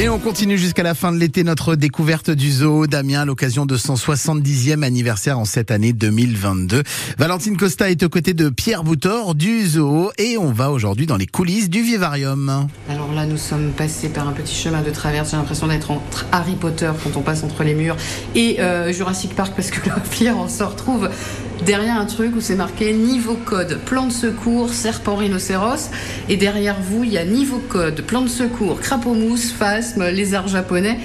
Et on continue jusqu'à la fin de l'été notre découverte du zoo Damien à l'occasion de son 70e anniversaire en cette année 2022. Valentine Costa est aux côtés de Pierre Boutor du zoo et on va aujourd'hui dans les coulisses du vivarium. Alors là, nous sommes passés par un petit chemin de traverse. J'ai l'impression d'être entre Harry Potter quand on passe entre les murs et euh, Jurassic Park parce que là, Pierre, on se retrouve derrière un truc où c'est marqué niveau code, plan de secours, serpent rhinocéros. Et derrière vous, il y a niveau code, plan de secours, crapaud mousse, phasme, lézard japonais.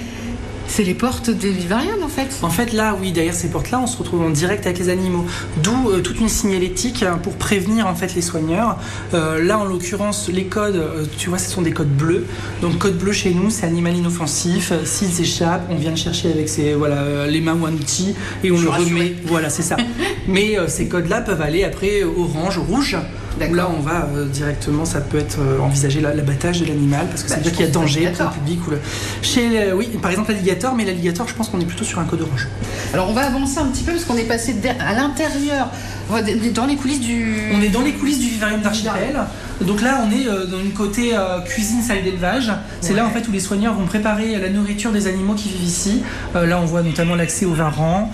C'est les portes des vivariums en fait. En fait, là, oui, derrière ces portes-là, on se retrouve en direct avec les animaux. D'où euh, toute une signalétique hein, pour prévenir en fait les soigneurs. Euh, là, en l'occurrence, les codes, euh, tu vois, ce sont des codes bleus. Donc, code bleu chez nous, c'est animal inoffensif. S'il s'échappe, on vient le chercher avec ses, voilà, les mains ou un outil et on Je le remet. Voilà, c'est ça. Mais ces codes-là peuvent aller après orange, rouge. Là, on va euh, directement, ça peut être euh, envisager la- l'abattage de l'animal parce que Bah, ça veut je dire qu'il y a danger pour le public. Ou le... Chez, le- oui, par exemple, l'alligator, mais l'alligator, je pense qu'on est plutôt sur un code orange. Alors on va avancer un petit peu parce qu'on est passé à l'intérieur, dans les coulisses du. On est dans les coulisses du vivarium d'archipel. Donc là, on est euh, dans une côté euh, cuisine, salle d'élevage. C'est là en fait où les soigneurs vont préparer la nourriture des animaux qui vivent ici. Euh, là, on voit notamment l'accès au vin rang.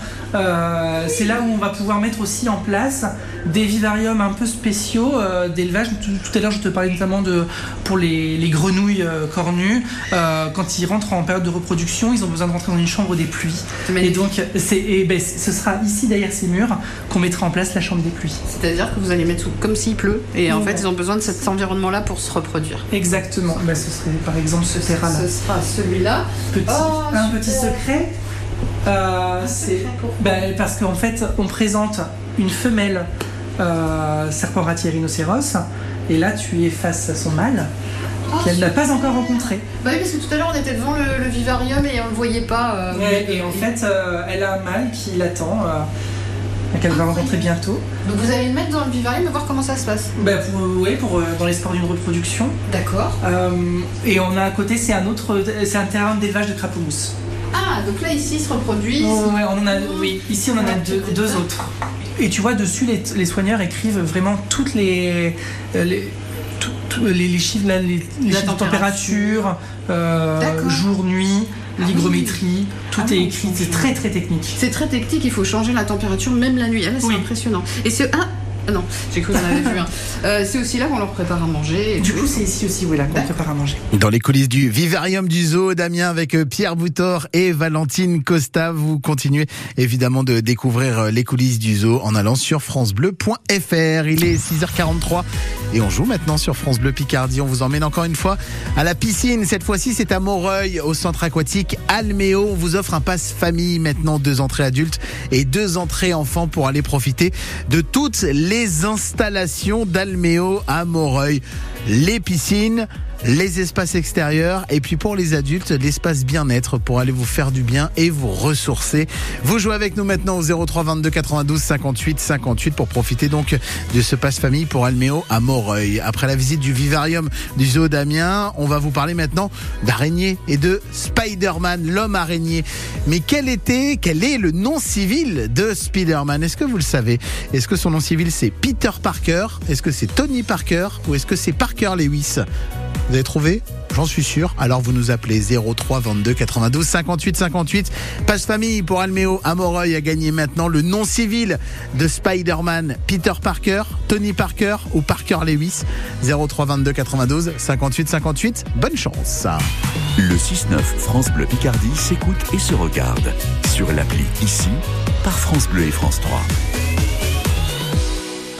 C'est là où on va pouvoir mettre aussi en place des vivariums un peu spéciaux d'élevage. Tout, tout à l'heure, je te parlais notamment de pour les, les grenouilles cornues. Quand ils rentrent en période de reproduction, ils ont besoin de rentrer dans une chambre des pluies. Et donc, et ben, ce sera ici derrière ces murs qu'on mettra en place la chambre des pluies. C'est-à-dire que vous allez mettre sous- comme s'il pleut et en Ouais. fait ils ont besoin de cet environnement-là pour se reproduire. Exactement. Bah, ce serait par exemple ce terrain-là. Ce sera celui-là. Petit, Oh, un petit secret. euh, secret, bah, parce qu'en fait, on présente une femelle euh, serpent ratier rhinocéros, et là, tu es face à son mâle qu'elle n'a pas encore rencontré. Bah oui, parce que tout à l'heure on était devant le, le vivarium et on le voyait pas. euh, et en fait, euh, elle a un mâle qui l'attend, qu'elle va rencontrer bientôt. Donc vous allez le mettre dans le vivarium et voir comment ça se passe. Bah, pour, pour, euh, dans l'espoir d'une reproduction. D'accord. Euh, et on a à côté, c'est un autre, c'est un terrain d'élevage de crapauds mousse. Ah, donc là ici ils se reproduisent. Ouais, on en a, oui, ici on en a deux, deux autres. Et tu vois, dessus, les, les soigneurs écrivent vraiment toutes les, euh, les, tout- tout- les, les chiffres, là, les, les La chiffres de température, euh, jour, nuit, Ah l'hygrométrie, tout Ah est écrit, c'est très très technique. C'est très technique, il faut changer la température même la nuit. Ah, c'est Oui. impressionnant. Et c'est. Ah non, j'ai cru qu'on avait vu un. Euh, c'est aussi là qu'on leur prépare à manger. et Du coup, c'est ici aussi, voilà, qu'on prépare à manger. Dans les coulisses du vivarium du zoo Damien avec euh, Pierre Boutor et Valentine Costa, vous continuez évidemment de découvrir euh, les coulisses du zoo en allant sur francebleu.fr. Il est 6h43 et on joue maintenant sur France Bleu Picardie. On vous emmène encore une fois à la piscine. Cette fois-ci, c'est à Moreuil, au centre aquatique Alméo. On vous offre un passe famille maintenant, deux entrées adultes et deux entrées enfants pour aller profiter de toutes les installations d'Alméo à Moreuil. Les piscines, les espaces extérieurs et puis pour les adultes, l'espace bien-être pour aller vous faire du bien et vous ressourcer. Vous jouez avec nous maintenant au 03 22 92 58 58 pour profiter donc de ce passe famille pour Alméo à Moreuil. Après la visite du vivarium du zoo d'Amiens, on va vous parler maintenant d'araignées et de Spider-Man, l'homme araignée. Mais quel était, quel est le nom civil de Spider-Man? Est-ce que vous le savez? Est-ce que son nom civil c'est Peter Parker? Est-ce que c'est Tony Parker? Ou est-ce que c'est Parker? Lewis Vous avez trouvé J'en suis sûr. Alors vous nous appelez 03 22 92 58 58. Passe famille pour Alméo à Moreuil a gagné maintenant le nom civil de Spider-Man. Peter Parker, Tony Parker ou Parker Lewis? 03 22 92 58 58. Bonne chance. Le 6-9 France Bleu Picardie s'écoute et se regarde sur l'appli ici par France Bleu et France 3.